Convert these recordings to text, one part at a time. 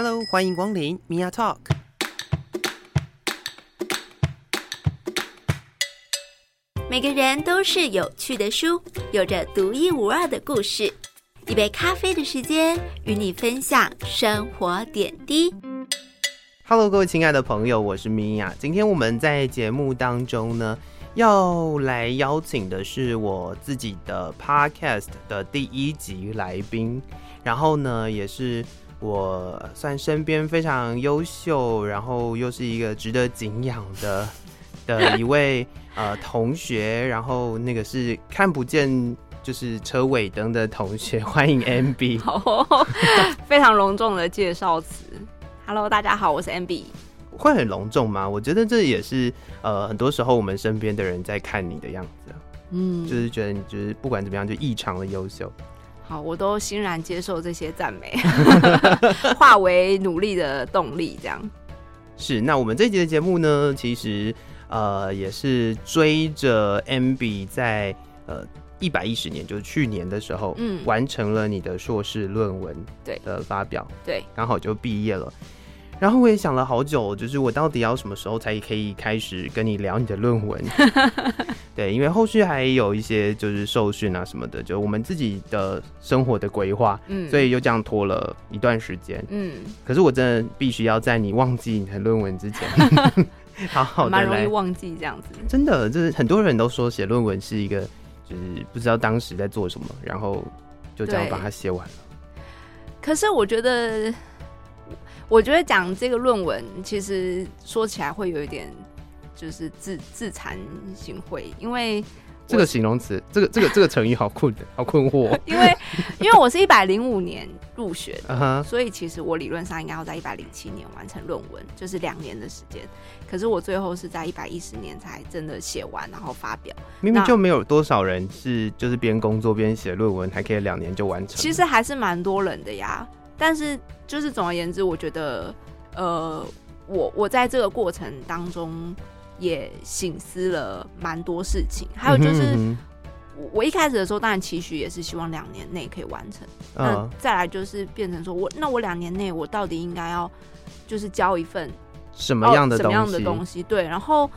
Hello，欢迎光临 Mia Talk。每个人都是有趣的书，有着独一无二的故事。一杯咖啡的时间，与你分享生活点滴。Hello，各位亲爱的朋友，我是 Mia。今天我们在节目当中呢，要来邀请的是我自己的 Podcast 的第一集来宾，然后呢，也是。我算身边非常优秀，然后又是一个值得敬仰的 的一位呃同学，然后那个是看不见就是车尾灯的同学，欢迎 MB。好哦，非常隆重的介绍词。Hello，大家好，我是 MB。会很隆重吗？我觉得这也是呃很多时候我们身边的人在看你的样子，嗯，就是觉得你就是不管怎么样就异常的优秀。好，我都欣然接受这些赞美，化为努力的动力。这样是。那我们这一集的节目呢，其实呃也是追着 MB 在呃一百一十年，就是去年的时候，嗯，完成了你的硕士论文对的发表，对，刚好就毕业了。然后我也想了好久，就是我到底要什么时候才可以开始跟你聊你的论文？对，因为后续还有一些就是受训啊什么的，就我们自己的生活的规划，嗯，所以又这样拖了一段时间，嗯。可是我真的必须要在你忘记你的论文之前，好好的来，蛮容易忘记这样子。真的，就是很多人都说写论文是一个，就是不知道当时在做什么，然后就这样把它写完了。可是我觉得。我觉得讲这个论文，其实说起来会有一点，就是自自惭形秽，因为这个形容词，这个这个这个成语好困的，好困惑。因为因为我是一百零五年入学的，uh huh. 所以其实我理论上应该要在一百零七年完成论文，就是两年的时间。可是我最后是在一百一十年才真的写完，然后发表。明明就没有多少人是就是边工作边写论文，还可以两年就完成。其实还是蛮多人的呀。但是，就是总而言之，我觉得，呃，我我在这个过程当中也醒思了蛮多事情。还有就是，嗯、哼哼我一开始的时候，当然期许也是希望两年内可以完成。嗯、那再来就是变成说我，那我两年内我到底应该要就是交一份什么样的？什么样的东西？对，然后。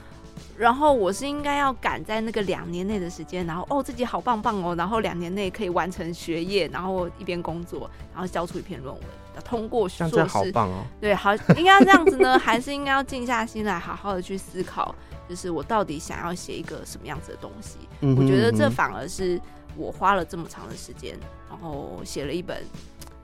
然后我是应该要赶在那个两年内的时间，然后哦自己好棒棒哦，然后两年内可以完成学业，然后一边工作，然后交出一篇论文，通过硕士，好棒哦。对，好，应该这样子呢，还是应该要静下心来，好好的去思考，就是我到底想要写一个什么样子的东西。嗯哼嗯哼，我觉得这反而是我花了这么长的时间，然后写了一本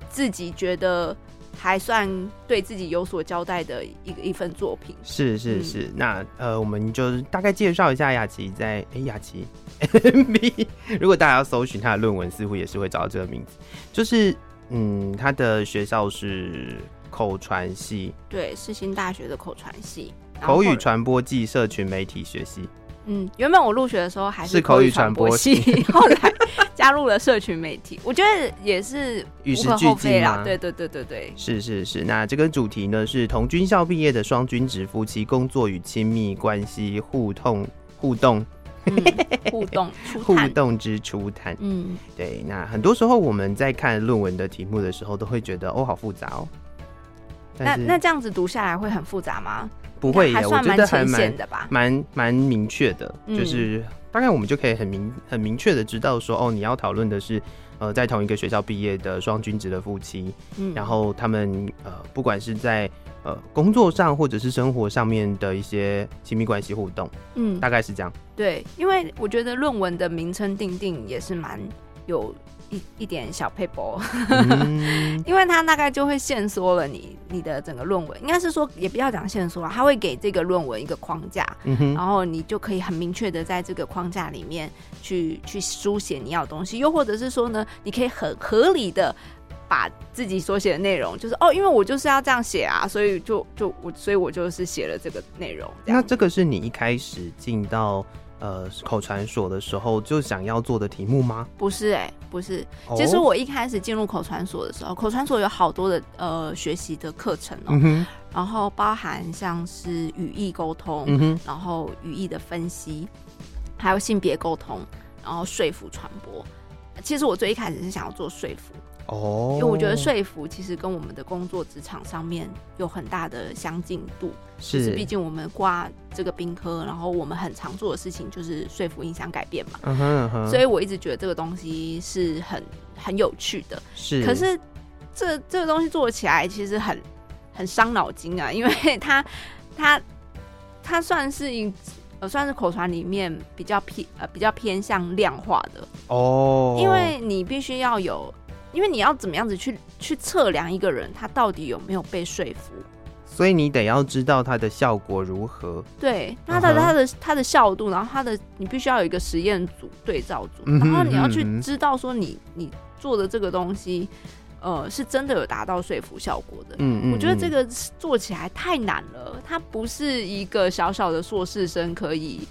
自己觉得。还算对自己有所交代的一个一份作品，是是是。嗯、那呃，我们就大概介绍一下雅琪在哎，雅琪 MB。如果大家要搜寻他的论文，似乎也是会找到这个名字。就是嗯，他的学校是口传系，对，世新大学的口传系，口语传播暨社群媒体学系。嗯，原本我入学的时候还是口语传播系，后来加入了社群媒体，我觉得也是与时俱进啦。对对对对对，是是是。那这个主题呢是同军校毕业的双军职夫妻工作与亲密关系互动互动、嗯、互动 互动之初探。嗯，对。那很多时候我们在看论文的题目的时候，都会觉得哦，好复杂哦。那那这样子读下来会很复杂吗？不会耶，我觉得还蛮蛮蛮明确的，嗯、就是大概我们就可以很明很明确的知道说，哦，你要讨论的是，呃，在同一个学校毕业的双君子的夫妻，嗯，然后他们呃，不管是在呃工作上或者是生活上面的一些亲密关系互动，嗯，大概是这样。对，因为我觉得论文的名称定定也是蛮有。一一点小撇步，嗯、因为他大概就会限缩了你你的整个论文，应该是说也不要讲限缩啊，他会给这个论文一个框架，嗯、然后你就可以很明确的在这个框架里面去去书写你要的东西，又或者是说呢，你可以很合理的把自己所写的内容，就是哦，因为我就是要这样写啊，所以就就我所以我就是写了这个内容。那这个是你一开始进到。呃，口传所的时候就想要做的题目吗？不是、欸，哎，不是。其实我一开始进入口传所的时候，口传所有好多的呃学习的课程哦、喔，嗯、然后包含像是语义沟通，嗯、然后语义的分析，还有性别沟通，然后说服传播。其实我最一开始是想要做说服，哦，因为我觉得说服其实跟我们的工作职场上面有很大的相近度。是，毕竟我们挂这个兵科，然后我们很常做的事情就是说服、影响、改变嘛。嗯哼嗯哼。所以我一直觉得这个东西是很很有趣的。是。可是这这个东西做起来其实很很伤脑筋啊，因为 它它它算是一。呃，算是口传里面比较偏呃比较偏向量化的哦，因为你必须要有，因为你要怎么样子去去测量一个人他到底有没有被说服，所以你得要知道它的效果如何，对，那他的它的它的效度，然后它的你必须要有一个实验组对照组，然后你要去知道说你你做的这个东西。呃，是真的有达到说服效果的。嗯，嗯，我觉得这个做起来太难了，它不是一个小小的硕士生可以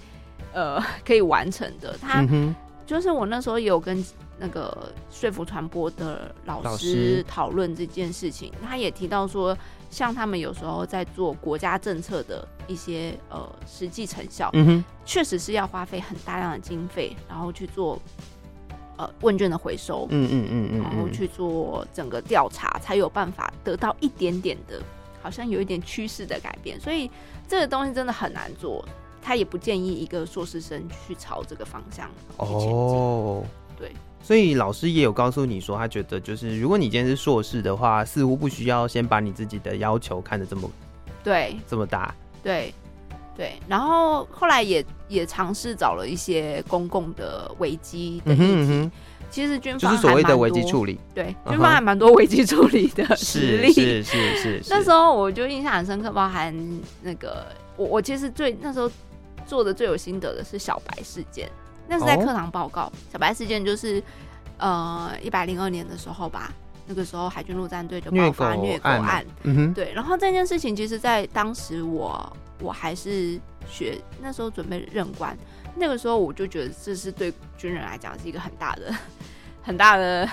呃 可以完成的。它、嗯、就是我那时候也有跟那个说服传播的老师讨论这件事情，他也提到说，像他们有时候在做国家政策的一些呃实际成效，嗯哼，确实是要花费很大量的经费，然后去做。呃，问卷的回收，嗯嗯嗯嗯，然后去做整个调查，才有办法得到一点点的，好像有一点趋势的改变。所以这个东西真的很难做，他也不建议一个硕士生去朝这个方向去前进。哦，对，所以老师也有告诉你说，他觉得就是如果你今天是硕士的话，似乎不需要先把你自己的要求看得这么对。这么大，对。对，然后后来也也尝试找了一些公共的危机的议题，嗯哼嗯哼，其实军方就是所谓的危机处理，对，军方还蛮多危机处理的实力，是是是，是，是。那时候我就印象很深刻，包含那个我我其实最那时候做的最有心得的是小白事件，那是在课堂报告。哦、小白事件就是呃一百零二年的时候吧，那个时候海军陆战队就爆发虐狗案，嗯哼，对。然后这件事情其实，在当时我。我还是学那时候准备任官，那个时候我就觉得这是对军人来讲是一个很大的、很大的、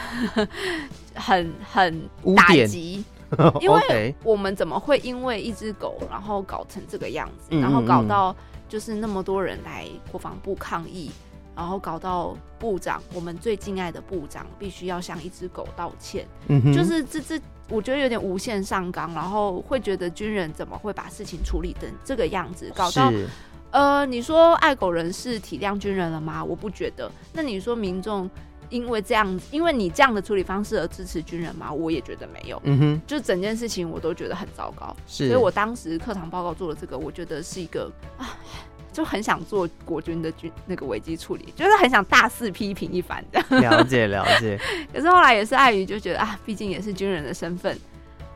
很很打击，因为我们怎么会因为一只狗，然后搞成这个样子，然后搞到就是那么多人来国防部抗议，然后搞到部长，我们最敬爱的部长必须要向一只狗道歉，就是这这。我觉得有点无限上纲，然后会觉得军人怎么会把事情处理成这个样子，搞到呃，你说爱狗人士体谅军人了吗？我不觉得。那你说民众因为这样，因为你这样的处理方式而支持军人吗？我也觉得没有。嗯哼，就整件事情我都觉得很糟糕。是，所以我当时课堂报告做了这个，我觉得是一个啊。就很想做国军的军那个危机处理，就是很想大肆批评一番这样。了解了解。可是后来也是碍于就觉得啊，毕竟也是军人的身份，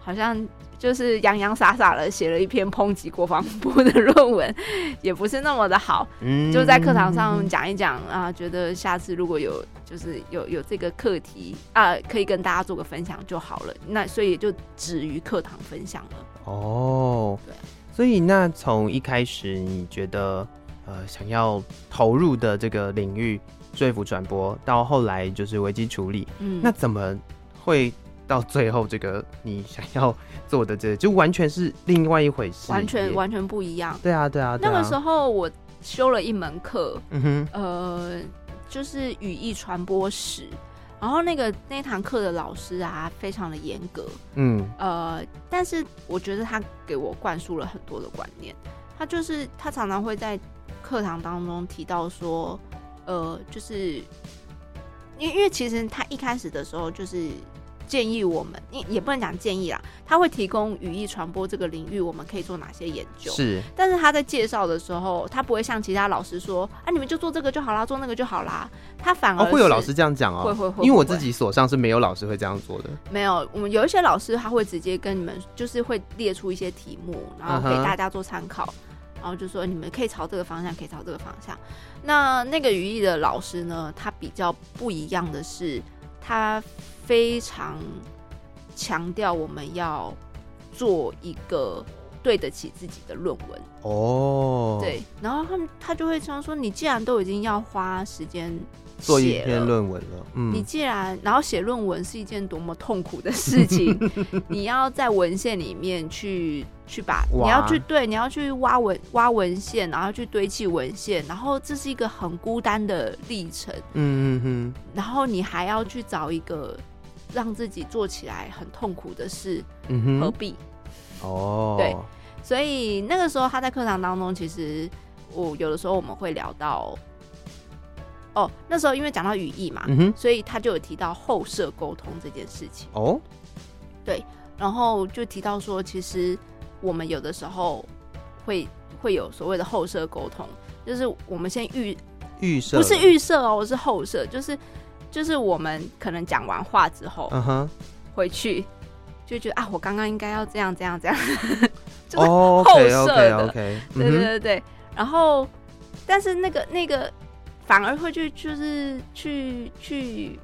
好像就是洋洋洒洒的写了一篇抨击国防部的论文，也不是那么的好。嗯。就在课堂上讲一讲啊，觉得下次如果有就是有有这个课题啊，可以跟大家做个分享就好了。那所以就止于课堂分享了。哦。对。所以，那从一开始你觉得呃想要投入的这个领域说服传播，到后来就是危机处理，嗯，那怎么会到最后这个你想要做的这个，就完全是另外一回事，完全完全不一样。对啊，对啊。对啊，那个时候我修了一门课，嗯哼，呃，就是语义传播史。然后那个那堂课的老师啊，非常的严格，嗯，呃，但是我觉得他给我灌输了很多的观念。他就是他常常会在课堂当中提到说，呃，就是因为因为其实他一开始的时候就是。建议我们，也也不能讲建议啦，他会提供语义传播这个领域，我们可以做哪些研究？是，但是他在介绍的时候，他不会像其他老师说，啊，你们就做这个就好啦，做那个就好啦。他反而、哦、会有老师这样讲哦，会会会，因为我自己所上是没有老师会这样做的。没有，我们有一些老师他会直接跟你们，就是会列出一些题目，然后给大家做参考，uh -huh. 然后就说你们可以朝这个方向，可以朝这个方向。那那个语义的老师呢，他比较不一样的是，他。非常强调我们要做一个对得起自己的论文哦，对，然后他们他就会常说，你既然都已经要花时间做一篇论文了，嗯，你既然然后写论文是一件多么痛苦的事情，你要在文献里面去去把你要去对你要去挖文挖文献，然后去堆砌文献，然后这是一个很孤单的历程，嗯嗯嗯，然后你还要去找一个。让自己做起来很痛苦的事，嗯哼，何必？哦，对，所以那个时候他在课堂当中，其实我有的时候我们会聊到，哦，那时候因为讲到语义嘛，嗯，所以他就有提到后设沟通这件事情。哦，对，然后就提到说，其实我们有的时候会会有所谓的后设沟通，就是我们先预预设，不是预设哦，是后设，就是就是我们可能讲完话之后，嗯哼，回去。就觉得啊，我刚刚应该要这样这样这样，就是后设的，oh. 对对对对。然后，但是那个那个反而会去就是去去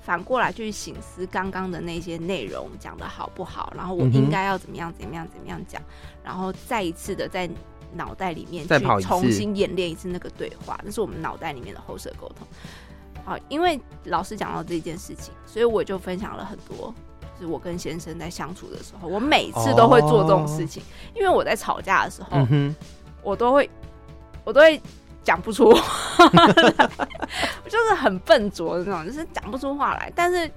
反过来去醒思刚刚的那些内容讲的好不好，然后我应该要怎么样怎么样怎么样讲，然后再一次的在脑袋里面去重新演练一次那个对话，那是我们脑袋里面的后设沟通。好，因为老师讲到这件事情，所以我就分享了很多。就是我跟先生在相处的时候，我每次都会做这种事情，哦、因为我在吵架的时候，嗯、我都会，我都会讲不出话来，就是很笨拙的那种，就是讲不出话来。但是，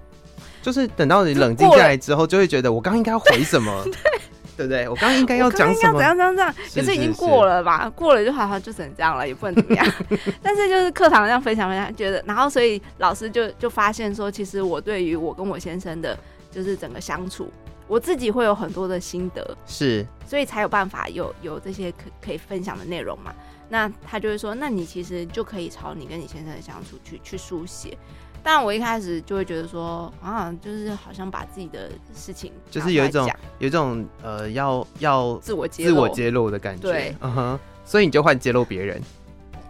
就是等到你冷静下来之后，就会觉得我刚刚应该要回什么，对，对，不对？我刚刚应该要讲什么？怎样怎样怎样？可是已经过了吧？过了就好好就只能这样了，也不能怎么样。但是就是课堂这样分享分享，觉得然后所以老师就就发现说，其实我对于我跟我先生的。就是整个相处，我自己会有很多的心得，是，所以才有办法有有这些可可以分享的内容嘛。那他就会说，那你其实就可以朝你跟你先生的相处去去书写。当然，我一开始就会觉得说，啊，就是好像把自己的事情，就是有一种有一种呃，要要自我揭露自我揭露的感觉，对，嗯哼，所以你就换揭露别人。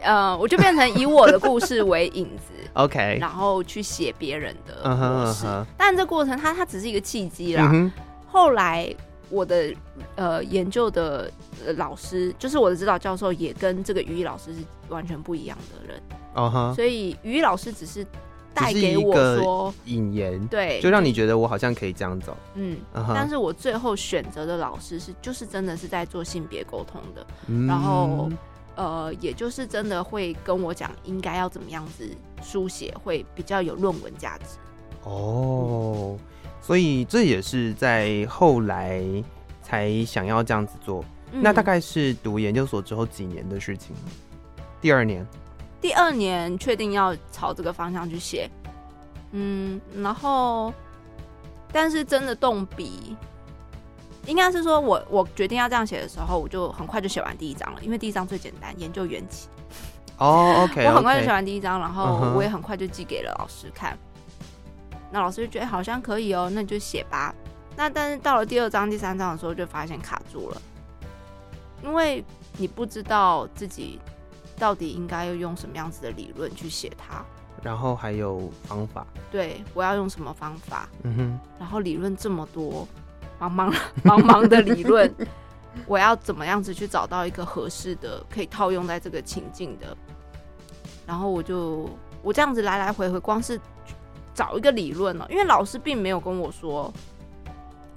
呃，我就变成以我的故事为引子，OK，然后去写别人的故事。Uh -huh, uh -huh. 但这过程它它只是一个契机啦。Uh -huh. 后来我的呃研究的老师，就是我的指导教授，也跟这个语义老师是完全不一样的人。Uh. 所以语义老师只是带给我说引言，对，就让你觉得我好像可以这样走。嗯，uh -huh. 但是我最后选择的老师是，就是真的是在做性别沟通的，uh. 然后。呃，也就是真的会跟我讲应该要怎么样子书写，会比较有论文价值。哦，所以这也是在后来才想要这样子做。嗯、那大概是读研究所之后几年的事情？第二年，第二年确定要朝这个方向去写。嗯，然后，但是真的动笔。应该是说我，我我决定要这样写的时候，我就很快就写完第一章了，因为第一章最简单，研究缘起。哦、oh,，OK，我很快就写完第一章，然后我也很快就寄给了老师看。Uh -huh. 那老师就觉得好像可以哦，那你就写吧。那但是到了第二章、第三章的时候，就发现卡住了，因为你不知道自己到底应该要用什么样子的理论去写它，然后还有方法。对，我要用什么方法？嗯哼，然后理论这么多。茫茫茫茫的理论，我要怎么样子去找到一个合适的可以套用在这个情境的？然后我就我这样子来来回回，光是找一个理论了，因为老师并没有跟我说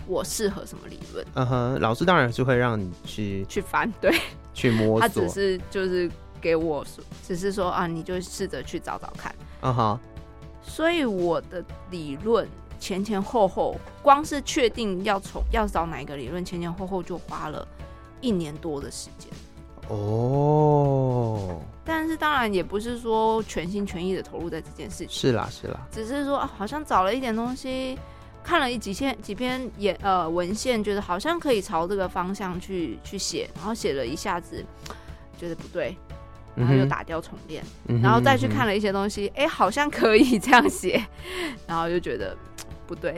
我适合什么理论。嗯哼，老师当然是会让你去去翻，对，去摸索。他只是就是给我说，只是说啊，你就试着去找找看。嗯哼，所以我的理论。前前后后，光是确定要从要找哪一个理论，前前后后就花了一年多的时间。哦，但是当然也不是说全心全意的投入在这件事情。是啦，是啦，只是说好像找了一点东西，看了一几篇几篇也呃文献，觉得好像可以朝这个方向去去写，然后写了一下子觉得不对，然后又打掉重练，嗯，然后再去看了一些东西，哎，好像可以这样写，然后就觉得。不对，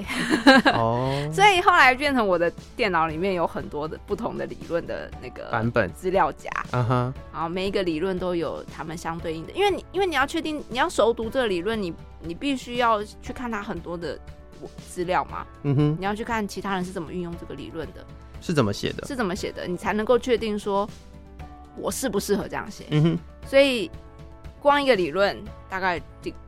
哦、oh.，所以后来变成我的电脑里面有很多的不同的理论的那个版本。资料夹，嗯哼，然后每一个理论都有他们相对应的，因为你因为你要确定你要熟读这个理论，你你必须要去看它很多的资料嘛，嗯哼，你要去看其他人是怎么运用这个理论的，是怎么写的，是怎么写的，你才能够确定说我适不适合这样写，嗯哼，所以。光一个理论，大概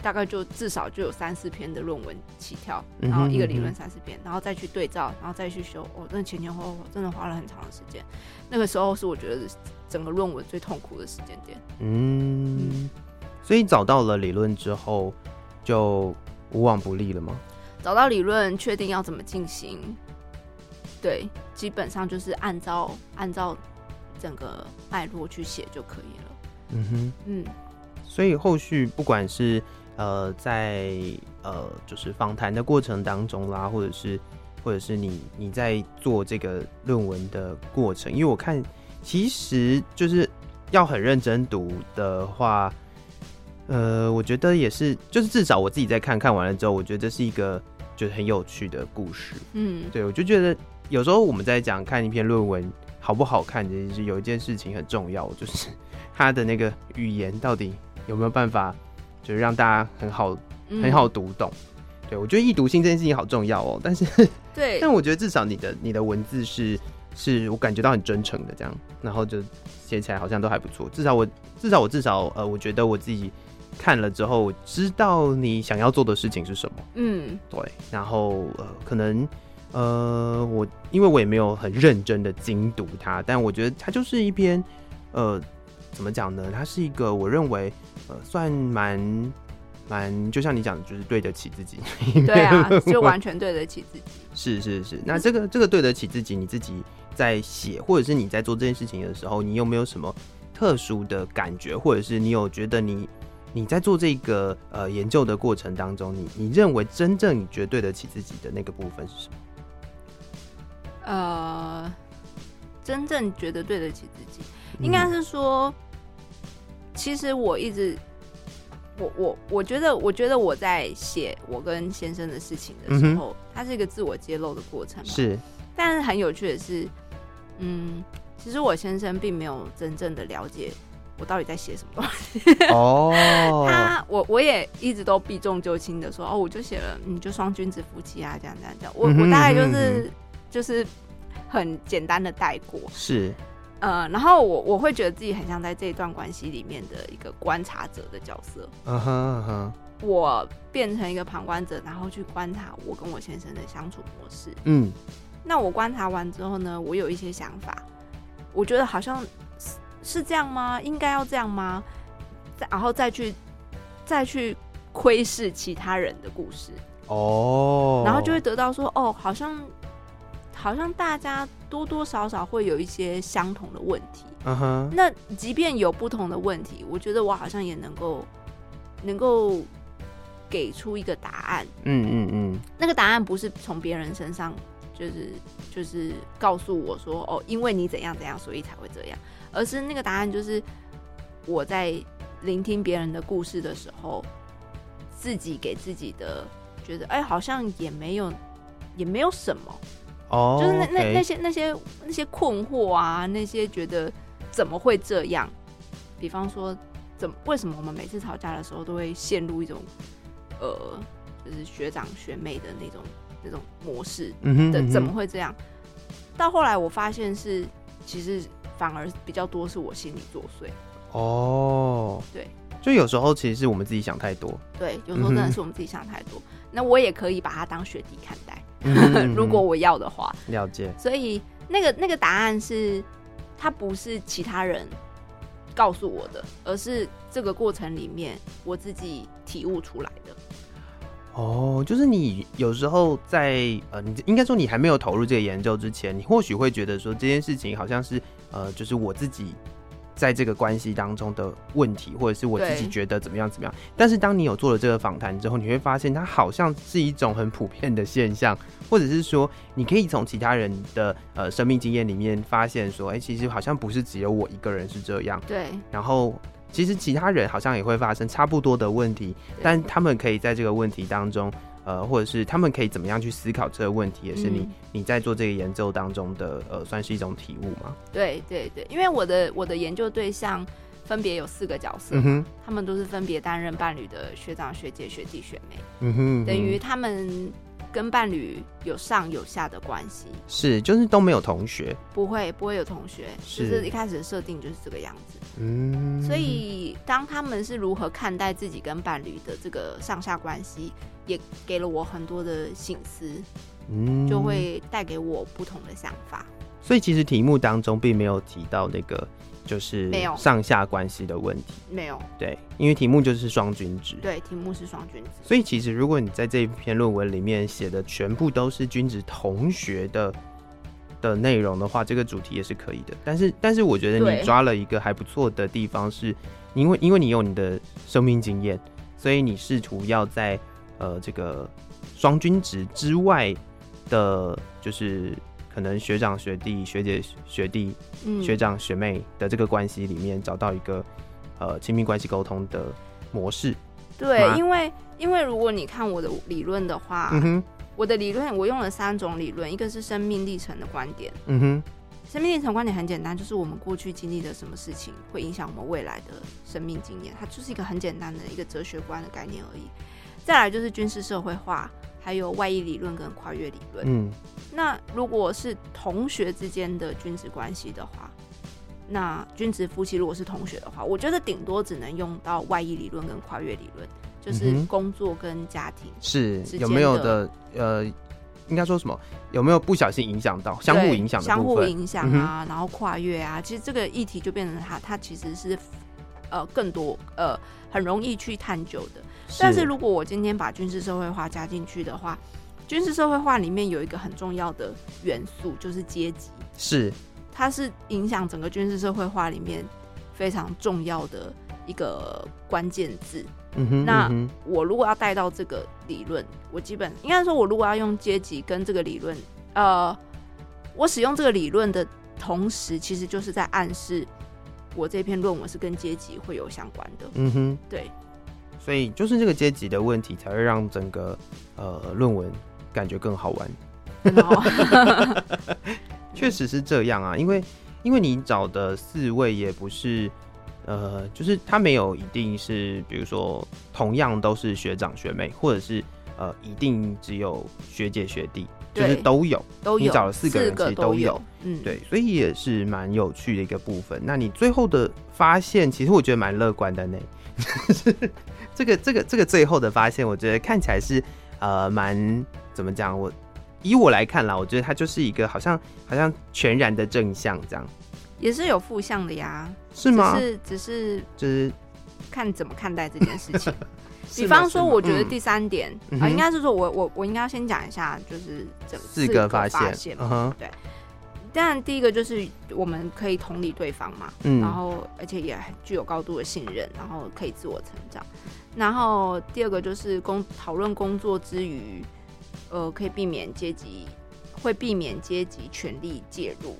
大概就至少就有三四篇的论文起跳，然后一个理论三四篇，然后再去对照，然后再去修。我、哦、真的前前后后真的花了很长的时间。那个时候是我觉得整个论文最痛苦的时间点。嗯，所以找到了理论之后，就无往不利了吗？找到理论，确定要怎么进行，对，基本上就是按照按照整个脉络去写就可以了。嗯哼，嗯，所以后续不管是呃在呃就是访谈的过程当中啦，或者是或者是你你在做这个论文的过程，因为我看其实就是要很认真读的话。呃，我觉得也是，就是至少我自己在看看完了之后，我觉得这是一个就是很有趣的故事。嗯，对，我就觉得有时候我们在讲看一篇论文好不好看，其实有一件事情很重要，就是 他的那个语言到底有没有办法，就是让大家很好很好读懂。嗯、对，我觉得易读性这件事情好重要哦。但是，对，但我觉得至少你的你的文字是是我感觉到很真诚的这样，然后就写起来好像都还不错。至少我至少我至少呃，我觉得我自己。看了之后，我知道你想要做的事情是什么。嗯，对。然后呃，可能呃，我因为我也没有很认真的精读它，但我觉得它就是一篇呃，怎么讲呢？它是一个我认为呃，算蛮蛮，就像你讲的，就是对得起自己。对啊，就完全对得起自己。是是是。那这个这个对得起自己，你自己在写或者是你在做这件事情的时候，你有没有什么特殊的感觉，或者是你有觉得你？你在做这个呃研究的过程当中，你你认为真正你觉得对得起自己的那个部分是什么？呃，真正觉得对得起自己，应该是说，其实我一直，我我我觉得，我觉得我在写我跟先生的事情的时候，它是一个自我揭露的过程嘛，是。但是很有趣的是，嗯，其实我先生并没有真正的了解。我到底在写什么东西？哦，他我我也一直都避重就轻的说哦，我就写了，嗯就双君子夫妻啊，这样这样这样。我我大概就是就是很简单的带过，是呃，然后我我会觉得自己很像在这一段关系里面的一个观察者的角色。嗯哼嗯哼，我变成一个旁观者，然后去观察我跟我先生的相处模式。嗯，那我观察完之后呢，我有一些想法，我觉得好像。是这样吗？应该要这样吗？再然后再去再去窥视其他人的故事哦，然后就会得到说哦，好像好像大家多多少少会有一些相同的问题。嗯哼，那即便有不同的问题，我觉得我好像也能够能够给出一个答案。嗯嗯嗯，那个答案不是从别人身上，就是就是告诉我说哦，因为你怎样怎样，所以才会这样。而是那个答案，就是我在聆听别人的故事的时候，自己给自己的觉得，哎、欸，好像也没有，也没有什么哦，就是那那那些那些那些困惑啊，那些觉得怎么会这样？比方说，怎么为什么我们每次吵架的时候都会陷入一种呃，就是学长学妹的那种那种模式的？嗯哼，怎么会这样？到后来我发现是其实。反而比较多是我心里作祟哦，对，就有时候其实是我们自己想太多，对，有时候真的是我们自己想太多。嗯、那我也可以把它当学弟看待，嗯、如果我要的话，了解。所以那个那个答案是，它不是其他人告诉我的，而是这个过程里面我自己体悟出来的。哦，就是你有时候在呃，你应该说你还没有投入这个研究之前，你或许会觉得说这件事情好像是呃，就是我自己在这个关系当中的问题，或者是我自己觉得怎么样怎么样。但是当你有做了这个访谈之后，你会发现它好像是一种很普遍的现象，或者是说你可以从其他人的呃生命经验里面发现说，哎、欸，其实好像不是只有我一个人是这样。对，然后。其实其他人好像也会发生差不多的问题，但他们可以在这个问题当中，呃，或者是他们可以怎么样去思考这个问题，也是你、嗯、你在做这个研究当中的，呃，算是一种体悟吗？对对对，因为我的我的研究对象分别有四个角色，他们都是分别担任伴侣的学长、学姐、学弟、学妹，嗯哼，嗯哼，等于他们。跟伴侣有上有下的关系，是就是都没有同学，不会不会有同学，是就是一开始的设定就是这个样子，嗯，所以当他们是如何看待自己跟伴侣的这个上下关系，也给了我很多的醒思，嗯，就会带给我不同的想法。所以其实题目当中并没有提到那个就是没有上下关系的问题，没有对，因为题目就是双君子，对，题目是双君子。所以其实如果你在这一篇论文里面写的全部都是君子同学的的内容的话，这个主题也是可以的。但是但是我觉得你抓了一个还不错的地方，是因为因为你有你的生命经验，所以你试图要在呃这个双君子之外的，就是。可能学长学弟、学姐学弟、嗯、学长学妹的这个关系里面，找到一个呃亲密关系沟通的模式。对，因为因为如果你看我的理论的话，嗯哼，我的理论我用了三种理论，一个是生命历程的观点，嗯哼，生命历程观点很简单，就是我们过去经历的什么事情会影响我们未来的生命经验，它就是一个很简单的一个哲学观的概念而已。再来就是军事社会化。还有外溢理论跟跨越理论。嗯，那如果是同学之间的君子关系的话，那君子夫妻如果是同学的话，我觉得顶多只能用到外溢理论跟跨越理论，就是工作跟家庭是有没有的呃，应该说什么？有没有不小心影响到相互影响的相互影响啊？然后跨越啊，其实这个议题就变成它，它其实是呃更多呃很容易去探究的。但是如果我今天把军事社会化加进去的话，军事社会化里面有一个很重要的元素，就是阶级。是，它是影响整个军事社会化里面非常重要的一个关键字。嗯哼，那我如果要带到这个理论，我基本应该说，我如果要用阶级跟这个理论，呃，我使用这个理论的同时，其实就是在暗示我这篇论文是跟阶级会有相关的。嗯哼，对。所以就是这个阶级的问题，才会让整个呃论文感觉更好玩。确实是这样啊，因为因为你找的四位也不是呃，就是他没有一定是，比如说同样都是学长学妹，或者是呃一定只有学姐学弟，就是都有都有。你找了四个人，其实都有，嗯，对，所以也是蛮有趣的一个部分。那你最后的发现，其实我觉得蛮乐观的呢。这个这个这个最后的发现，我觉得看起来是呃蛮怎么讲？我以我来看啦，我觉得它就是一个好像好像全然的正向这样，也是有负向的呀？是吗？只是只是就是看怎么看待这件事情。比方说，我觉得第三点啊、嗯呃，应该是说我我我应该要先讲一下，就是这四个发现，对。当然，第一个就是我们可以同理对方嘛，嗯，然后而且也具有高度的信任，然后可以自我成长。然后第二个就是工讨论工作之余，呃，可以避免阶级，会避免阶级权力介入，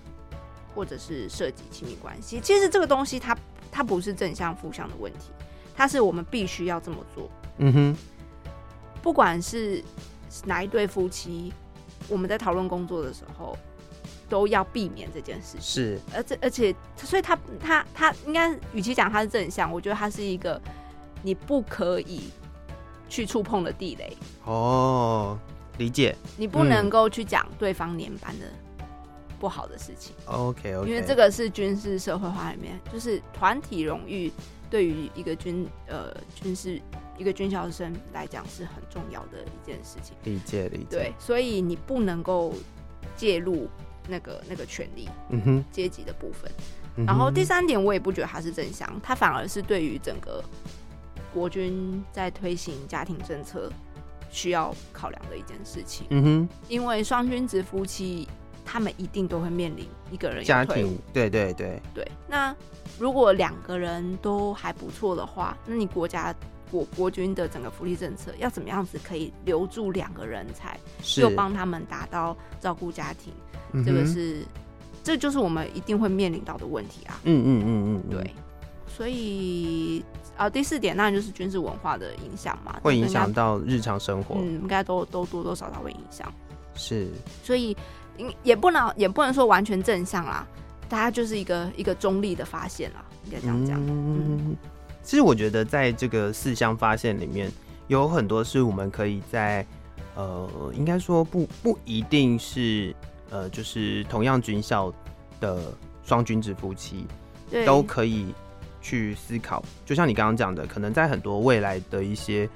或者是涉及亲密关系。其实这个东西它它不是正向负向的问题，它是我们必须要这么做。嗯哼，不管是哪一对夫妻，我们在讨论工作的时候。都要避免这件事情，是，而且而且，所以他他他应该，与其讲他是正向，我觉得他是一个你不可以去触碰的地雷。哦，理解。你不能够去讲对方年班的不好的事情。OK OK，因为这个是军事社会化里面，就是团体荣誉对于一个军呃军事一个军校生来讲是很重要的一件事情。理解理解。对，所以你不能够介入。那个那个权利，嗯哼，阶级的部分。嗯、然后第三点，我也不觉得它是正向，它反而是对于整个国军在推行家庭政策需要考量的一件事情。嗯哼，因为双君子夫妻，他们一定都会面临一个人家庭，对对对对。那如果两个人都还不错的话，那你国家国国军的整个福利政策要怎么样子可以留住两个人才，又帮他们达到照顾家庭？这个是，这就是我们一定会面临到的问题啊。嗯嗯嗯嗯，对。所以啊，第四点当然就是军事文化的影响嘛，会影响到日常生活。嗯，应该都都多多少少会影响。是。所以，也不能也不能说完全正向啦，大家就是一个一个中立的发现啦，应该这样讲。嗯。其实我觉得在这个四项发现里面，有很多是我们可以在呃，应该说不不一定是。呃，就是同样军校的双军制夫妻，都可以去思考。就像你刚刚讲的，可能在很多未来的一些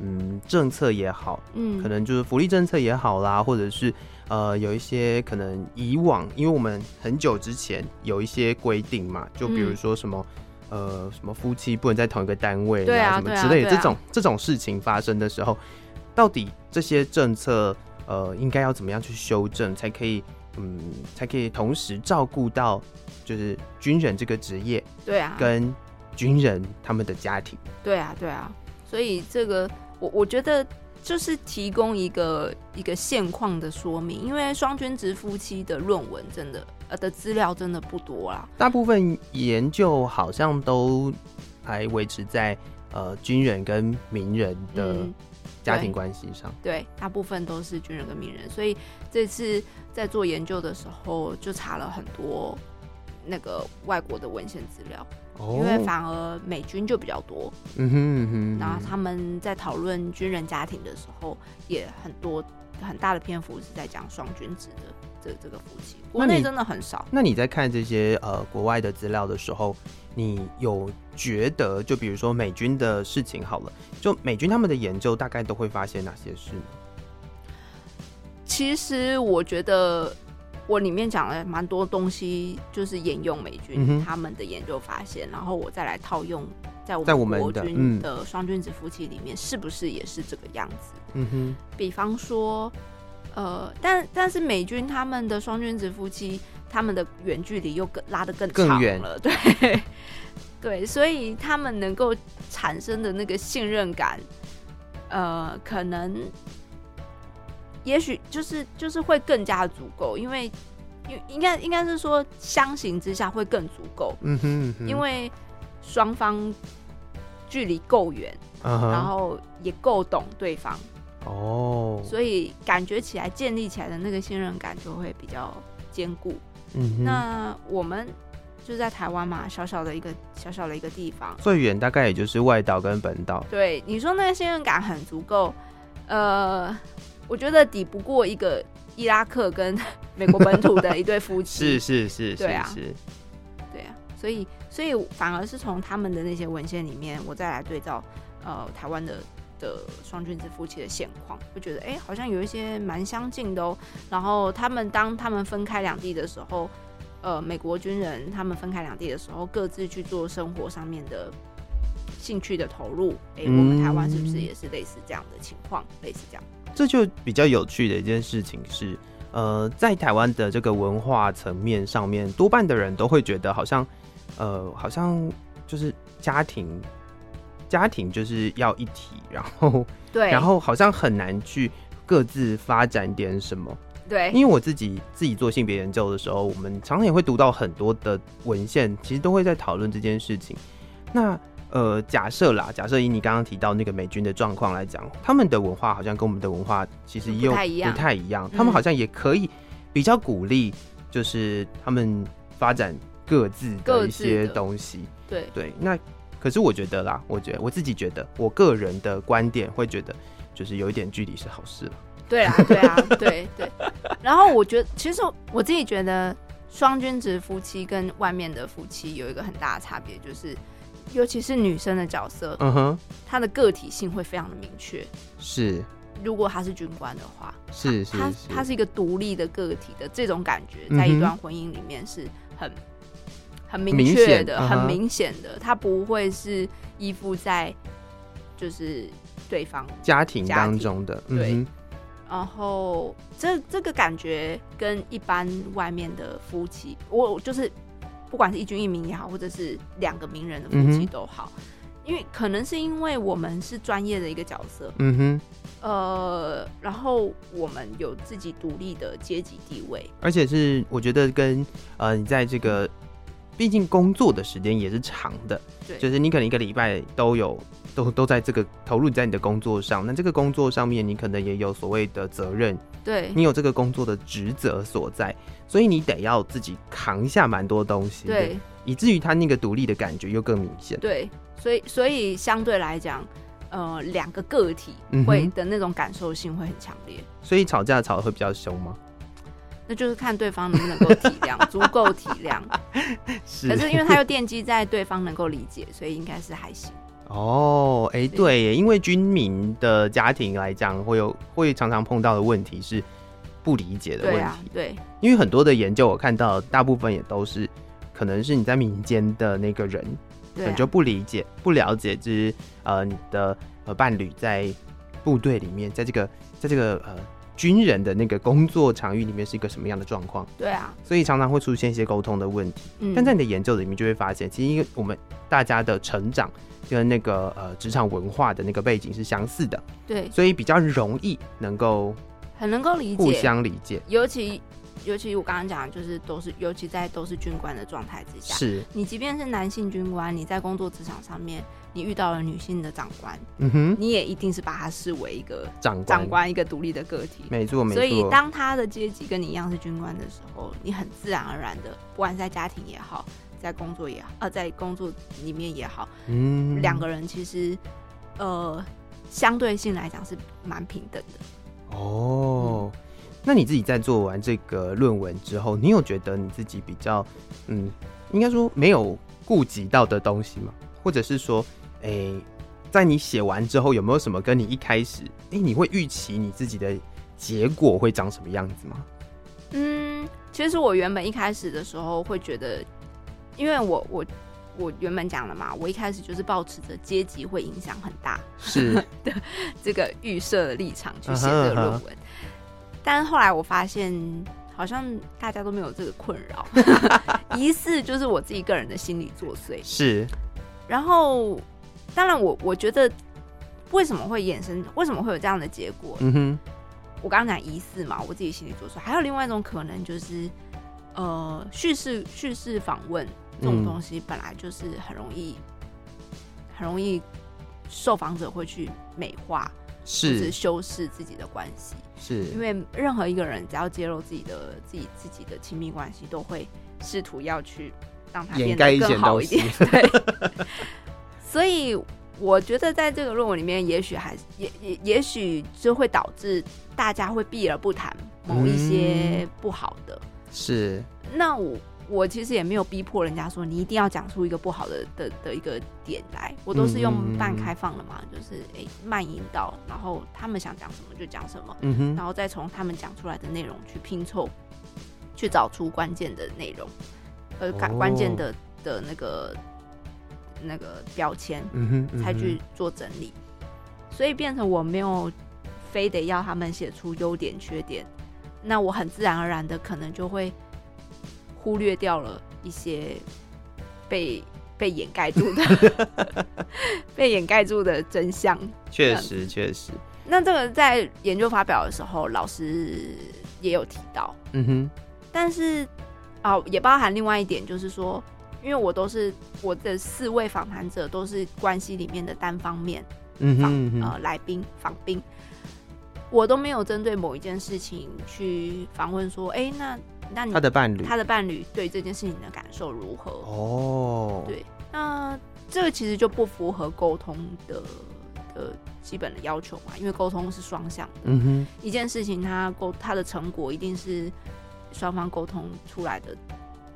嗯政策也好，嗯，可能就是福利政策也好啦，或者是呃有一些可能以往，因为我们很久之前有一些规定嘛，就比如说什么、嗯、呃什么夫妻不能在同一个单位啊，啊什么之类的、啊啊、这种这种事情发生的时候，到底这些政策呃应该要怎么样去修正，才可以嗯才可以同时照顾到就是军人这个职业，对啊，跟军人他们的家庭，对啊对啊，所以这个我我觉得。就是提供一个一个现况的说明，因为双军职夫妻的论文真的呃的资料真的不多啦，大部分研究好像都还维持在呃军人跟名人的家庭关系上，嗯，对，大部分都是军人跟名人，所以这次在做研究的时候就查了很多那个外国的文献资料。因为反而美军就比较多，嗯哼嗯哼，然后他们在讨论军人家庭的时候，也很多很大的篇幅是在讲双军职的这这个夫妻，国内真的很少。那你在看这些呃国外的资料的时候，你有觉得就比如说美军的事情好了，就美军他们的研究大概都会发现哪些事呢？其实我觉得。我里面讲了蛮多东西，就是沿用美军他们的研究发现，嗯、然后我再来套用在我们国军的双君子夫妻里面，是不是也是这个样子？嗯哼。比方说，呃，但但是美军他们的双君子夫妻，他们的远距离又更拉得更长了，对 对，所以他们能够产生的那个信任感，呃，可能。也许就是就是会更加足够，因为应应该应该是说相形之下会更足够。嗯哼，嗯哼，因为双方距离够远，uh huh. 然后也够懂对方。哦，所以感觉起来建立起来的那个信任感就会比较坚固。嗯，那我们就在台湾嘛，小小的一个小小的一个地方，最远大概也就是外岛跟本岛。对，你说那个信任感很足够，呃。我觉得抵不过一个伊拉克跟 美国本土的一对夫妻，是是是，对啊，是对啊，所以所以反而是从他们的那些文献里面，我再来对照呃台湾的的双君子夫妻的现况，就觉得哎、欸，好像有一些蛮相近的哦。然后他们当他们分开两地的时候，呃，美国军人他们分开两地的时候，各自去做生活上面的兴趣的投入，哎、欸，我们台湾是不是也是类似这样的情况？类似这样。这就比较有趣的一件事情是，呃，在台湾的这个文化层面上面，多半的人都会觉得好像，呃，好像就是家庭，家庭就是要一体，然后对，然后好像很难去各自发展点什么。对，因为我自己自己做性别研究的时候，我们常常也会读到很多的文献，其实都会在讨论这件事情。那呃，假设啦，假设以你刚刚提到那个美军的状况来讲，他们的文化好像跟我们的文化其实又不太一样，不太一样。他们好像也可以比较鼓励，就是他们发展各自的一些东西。对对，那可是我觉得啦，我觉得我自己觉得，我个人的观点会觉得，就是有一点距离是好事了。对啊，对啊，对对。然后我觉得，其实我自己觉得，双君子夫妻跟外面的夫妻有一个很大的差别，就是。尤其是女生的角色，嗯哼，她的个体性会非常的明确。是，如果她是军官的话，是是她她是一个独立的个体的这种感觉，在一段婚姻里面是很很明确的，很明显的，她不会是依附在就是对方家庭当中的。对，然后这这个感觉跟一般外面的夫妻，我就是。不管是一军一民也好，或者是两个名人的夫妻都好，嗯、因为可能是因为我们是专业的一个角色，嗯哼，呃，然后我们有自己独立的阶级地位，而且是我觉得跟呃你在这个，毕竟工作的时间也是长的，对，就是你可能一个礼拜都有都都在这个投入在你的工作上，那这个工作上面你可能也有所谓的责任。对，你有这个工作的职责所在，所以你得要自己扛下蛮多东西，对，对，以至于他那个独立的感觉又更明显。对，所以所以相对来讲，呃，两个个体会的那种感受性会很强烈，嗯。所以吵架吵得会比较凶吗？那就是看对方能不能够体谅，足够体谅。是，可是因为他又奠基在对方能够理解，所以应该是还行。哦，哎、欸，对耶，因为军民的家庭来讲，会有会常常碰到的问题是，不理解的问题。对因为很多的研究我看到，大部分也都是可能是你在民间的那个人，可能就不理解、不了解，就是呃你的呃伴侣在部队里面，在这个在这个呃。军人的那个工作场域里面是一个什么样的状况？对啊，所以常常会出现一些沟通的问题。嗯，但在你的研究里面就会发现，其实因为我们大家的成长跟那个呃职场文化的那个背景是相似的，对，所以比较容易能够很能够理解，互相理解。尤其尤其我刚刚讲的就是都是，尤其在都是军官的状态之下，是你即便是男性军官，你在工作职场上面。你遇到了女性的长官，嗯哼，你也一定是把她视为一个长官，长官一个独立的个体，没错没错。所以当他的阶级跟你一样是军官的时候，你很自然而然的，不管在家庭也好，在工作也好，呃，在工作里面也好，嗯，两个人其实呃相对性来讲是蛮平等的。哦，嗯，那你自己在做完这个论文之后，你有觉得你自己比较嗯，应该说没有顾及到的东西吗？或者是说？哎、欸，在你写完之后，有没有什么跟你一开始，哎、欸，你会预期你自己的结果会长什么样子吗？嗯，其实我原本一开始的时候会觉得，因为我我我原本讲了嘛，我一开始就是抱持着阶级会影响很大是 的这个预设的立场去写这个论文，uh -huh, uh -huh. 但是后来我发现，好像大家都没有这个困扰，疑似就是我自己个人的心理作祟是，然后。当然我，我我觉得为什么会衍生，为什么会有这样的结果？嗯哼，我刚刚讲疑似嘛，我自己心里做出来。还有另外一种可能，就是呃，叙事叙事访问这种东西本来就是很容易，嗯、很容易受访者会去美化，是，是修饰自己的关系，是因为任何一个人只要揭露自己的自己自己的亲密关系，都会试图要去让它变得更好一点，对。所以我觉得，在这个论文里面，也许还也也也许就会导致大家会避而不谈某一些不好的。嗯、是。那我我其实也没有逼迫人家说你一定要讲出一个不好的的的一个点来，我都是用半开放的嘛，嗯、就是诶、欸、慢引导，然后他们想讲什么就讲什么，嗯哼，然后再从他们讲出来的内容去拼凑，去找出关键的内容，呃，关关键的的那个。那个标签，嗯哼，才去做整理，所以变成我没有非得要他们写出优点缺点，那我很自然而然的可能就会忽略掉了一些被被掩盖住的 被掩盖住的真相。确实，确实。那这个在研究发表的时候，老师也有提到，嗯哼，但是哦，也包含另外一点，就是说。因为我都是我的四位访谈者都是关系里面的单方面访、嗯嗯、呃来宾访宾，我都没有针对某一件事情去访问说，哎，那那你他的伴侣他的伴侣对这件事情的感受如何？哦，对，那这个其实就不符合沟通的的基本的要求嘛，因为沟通是双向的，嗯哼，一件事情它沟它的成果一定是双方沟通出来的。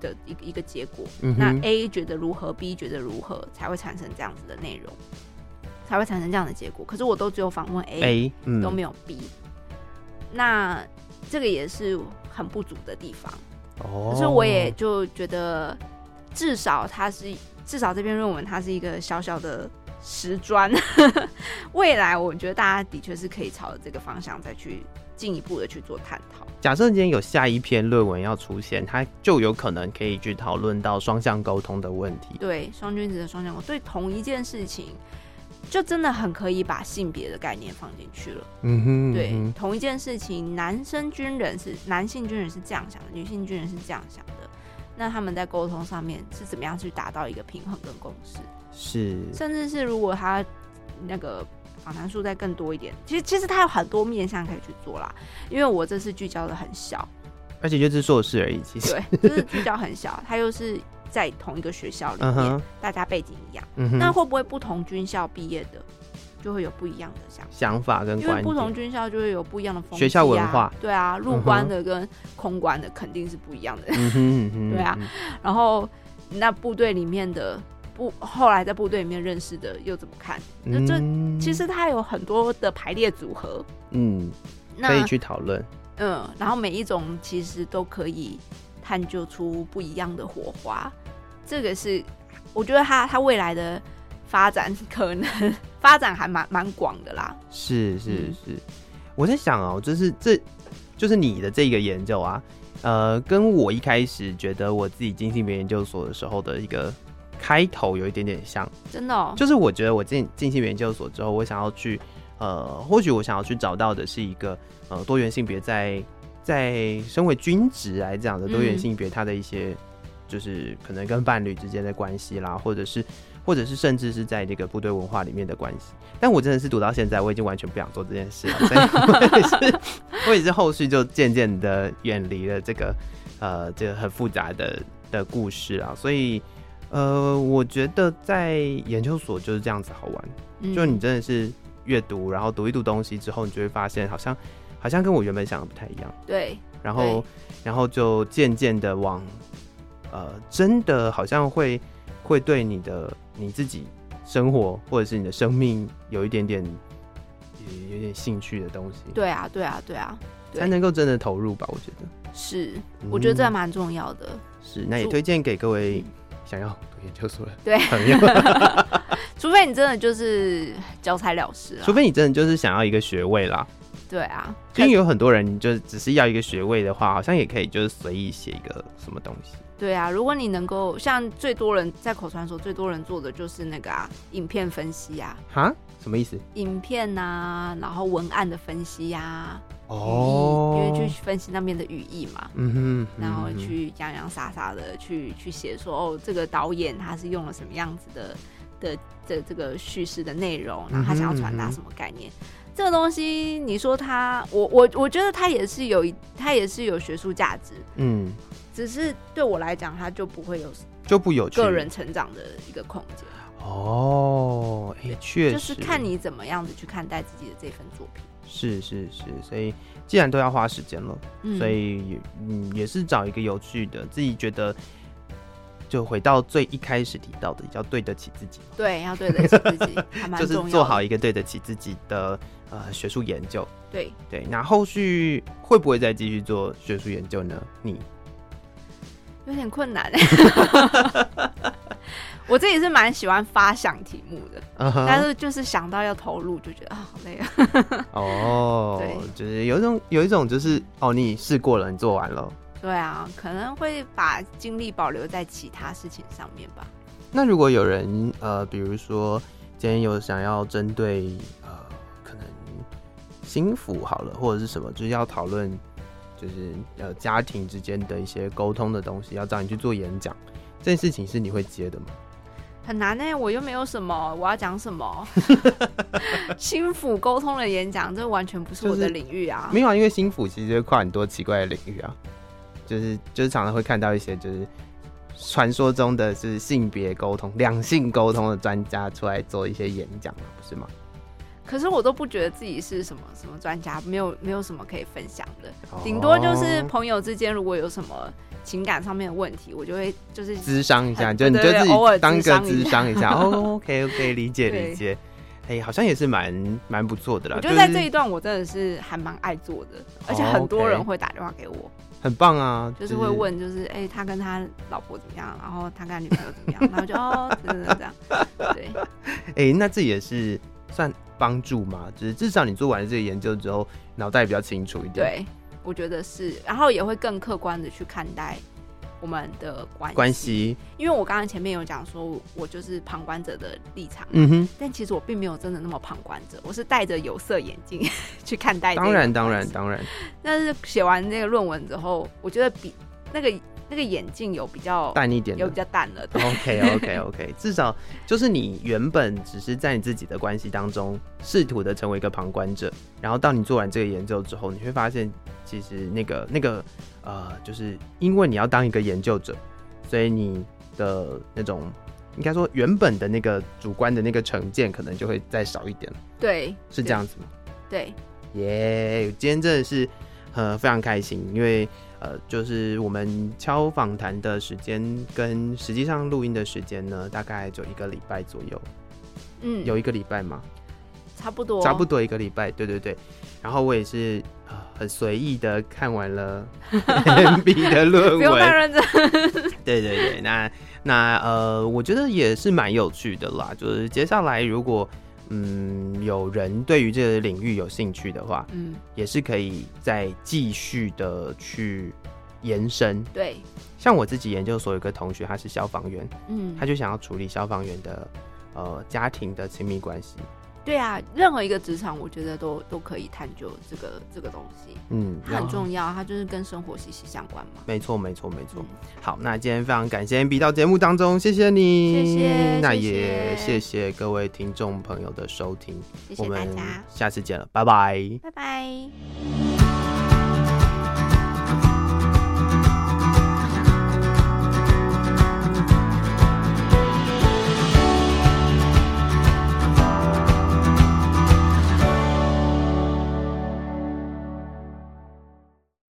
的一个一个结果，嗯，那 A 觉得如何，B 觉得如何，才会产生这样子的内容，才会产生这样的结果。可是我都只有访问嗯、都没有 B，那这个也是很不足的地方。哦，可是我也就觉得，至少它是，至少这篇论文它是一个小小的石砖。未来我觉得大家的确是可以朝着这个方向再去。进一步的去做探讨。假设今天有下一篇论文要出现，它就有可能可以去讨论到双向沟通的问题。对，双君子的双向沟通，对同一件事情，就真的很可以把性别的概念放进去了。嗯哼，对嗯哼，同一件事情，男生军人是男性军人是这样想的，女性军人是这样想的，那他们在沟通上面是怎么样去达到一个平衡跟共识？是，甚至是如果他那个。访谈数再更多一点，其实其实他有很多面向可以去做啦。因为我这次聚焦的很小，而且就是硕士而已。其实对，就是聚焦很小，他又是在同一个学校里面，uh -huh. 大家背景一样。嗯，那会不会不同军校毕业的就会有不一样的想法想法跟观？因为不同军校就会有不一样的风气啊，学校文化。对啊，入关的跟空关的肯定是不一样的。嗯哼，嗯哼 对啊，然后那部队里面的。部后来在部队里面认识的又怎么看？那这其实它有很多的排列组合，嗯，那可以去讨论。嗯，然后每一种其实都可以探究出不一样的火花，这个是我觉得他他未来的发展可能 发展还蛮蛮广的啦。是是是，嗯、我在想哦，就是这就是你的这个研究啊，呃，跟我一开始觉得我自己进性别研究所的时候的一个开头有一点点像，真的、哦，就是我觉得我进进性别研究所之后，我想要去。呃，或许我想要去找到的是一个呃多元性别在在身为君职来讲的多元性别，它的一些、嗯、就是可能跟伴侣之间的关系啦，或者是或者是甚至是在这个部队文化里面的关系。但我真的是读到现在，我已经完全不想做这件事了，所以我也是 我也是后续就渐渐的远离了这个呃这个很复杂的的故事啊。所以呃，我觉得在研究所就是这样子好玩，嗯、就你真的是。阅读，然后读一读东西之后，你就会发现，好像好像跟我原本想的不太一样。对，然后然后就渐渐的往，呃，真的好像会会对你的你自己生活或者是你的生命有一点点有点兴趣的东西。对啊，对啊，对啊，才能够真的投入吧？我觉得是，我觉得这还蛮重要的。嗯、是，那也推荐给各位想要读研究所的对朋友。除非你真的就是交差了事啊，除非你真的就是想要一个学位啦。对啊，因为有很多人就只是要一个学位的话，好像也可以就是随意写一个什么东西。对啊，如果你能够像最多人在口传所最多人做的就是那个啊，影片分析啊。哈？什么意思？影片啊，然后文案的分析呀、啊。哦。因为去分析那边的语义嘛。嗯哼。然后去洋洋洒洒的去去写说哦，这个导演他是用了什么样子的。的的这个叙事的内容，然后他想要传达什么概念？嗯哼嗯哼，这个东西，你说他，我我我觉得他也是有，他也是有学术价值，嗯，只是对我来讲，他就不会有就不有个人成长的一个空间。哦，也，确实，就是看你怎么样子去看待自己的这份作品。是是是，所以既然都要花时间了，嗯、所以嗯，也是找一个有趣的，自己觉得。就回到最一开始提到的，要对得起自己。对，要对得起自己，就是做好一个对得起自己的呃学术研究。对对，那后续会不会再继续做学术研究呢？你有点困难。我自己是蛮喜欢发想题目的，uh huh. 但是就是想到要投入，就觉得啊好累啊。哦，对，就是有一种有一种就是哦，你试过了，你做完了。对啊，可能会把精力保留在其他事情上面吧。那如果有人呃，比如说今天有想要针对呃，可能心腹好了，或者是什么，就是要讨论，就是呃家庭之间的一些沟通的东西，要找你去做演讲，这件事情是你会接的吗？很难呢、欸，我又没有什么，我要讲什么？心腹沟通的演讲，这完全不是我的领域啊。没有啊，因为心腹其实会跨很多奇怪的领域啊。就是就是常常会看到一些就是传说中的是性别沟通、两性沟通的专家出来做一些演讲，不是吗？可是我都不觉得自己是什么什么专家，没有没有什么可以分享的，顶多就是朋友之间如果有什么情感上面的问题，我就会就是咨商一下，就你就自己当个咨商一下。哦，OK OK，理解理解。哎，好像也是蛮蛮不错的啦。我觉得在这一段我真的是还蛮爱做的，而且很多人会打电话给我。很棒啊，就是会问，就是哎、欸，他跟他老婆怎么样？然后他跟他女朋友怎么样？然后就哦，这样，对。哎、欸，那这也是算帮助嘛？就是至少你做完这个研究之后，脑袋比较清楚一点。对，我觉得是，然后也会更客观的去看待。我们的关关系，因为我刚刚前面有讲说，我就是旁观者的立场，嗯哼，但其实我并没有真的那么旁观者，我是戴着有色眼镜 去看待。当然，当然，当然。但是写完那个论文之后，我觉得比那个那个眼镜有比较淡一点，有比较淡了。OK，OK，OK，至少就是你原本只是在你自己的关系当中试图的成为一个旁观者，然后到你做完这个研究之后，你会发现。其实那个那个呃，就是因为你要当一个研究者，所以你的那种应该说原本的那个主观的那个成见，可能就会再少一点。对，是这样子吗？对，耶！Yeah, 今天真的是呃非常开心，因为呃就是我们敲访谈的时间跟实际上录音的时间呢，大概就一个礼拜左右。嗯，有一个礼拜吗？差不多，差不多一个礼拜。对对对。然后我也是很随意的看完了 MB 的论文，不用太认真。对对对，那那呃，我觉得也是蛮有趣的啦。就是接下来如果嗯有人对于这个领域有兴趣的话，嗯，也是可以再继续的去延伸。对，像我自己研究所有个同学，他是消防员，嗯，他就想要处理消防员的呃家庭的亲密关系。对啊，任何一个职场，我觉得都都可以探究这个这个东西。嗯，它很重要，它就是跟生活息息相关嘛。没错，没错，没错。嗯、好，那今天非常感谢 MB 到节目当中，谢谢你，谢谢。那也谢谢各位听众朋友的收听，谢谢大家，下次见了，拜拜，拜拜。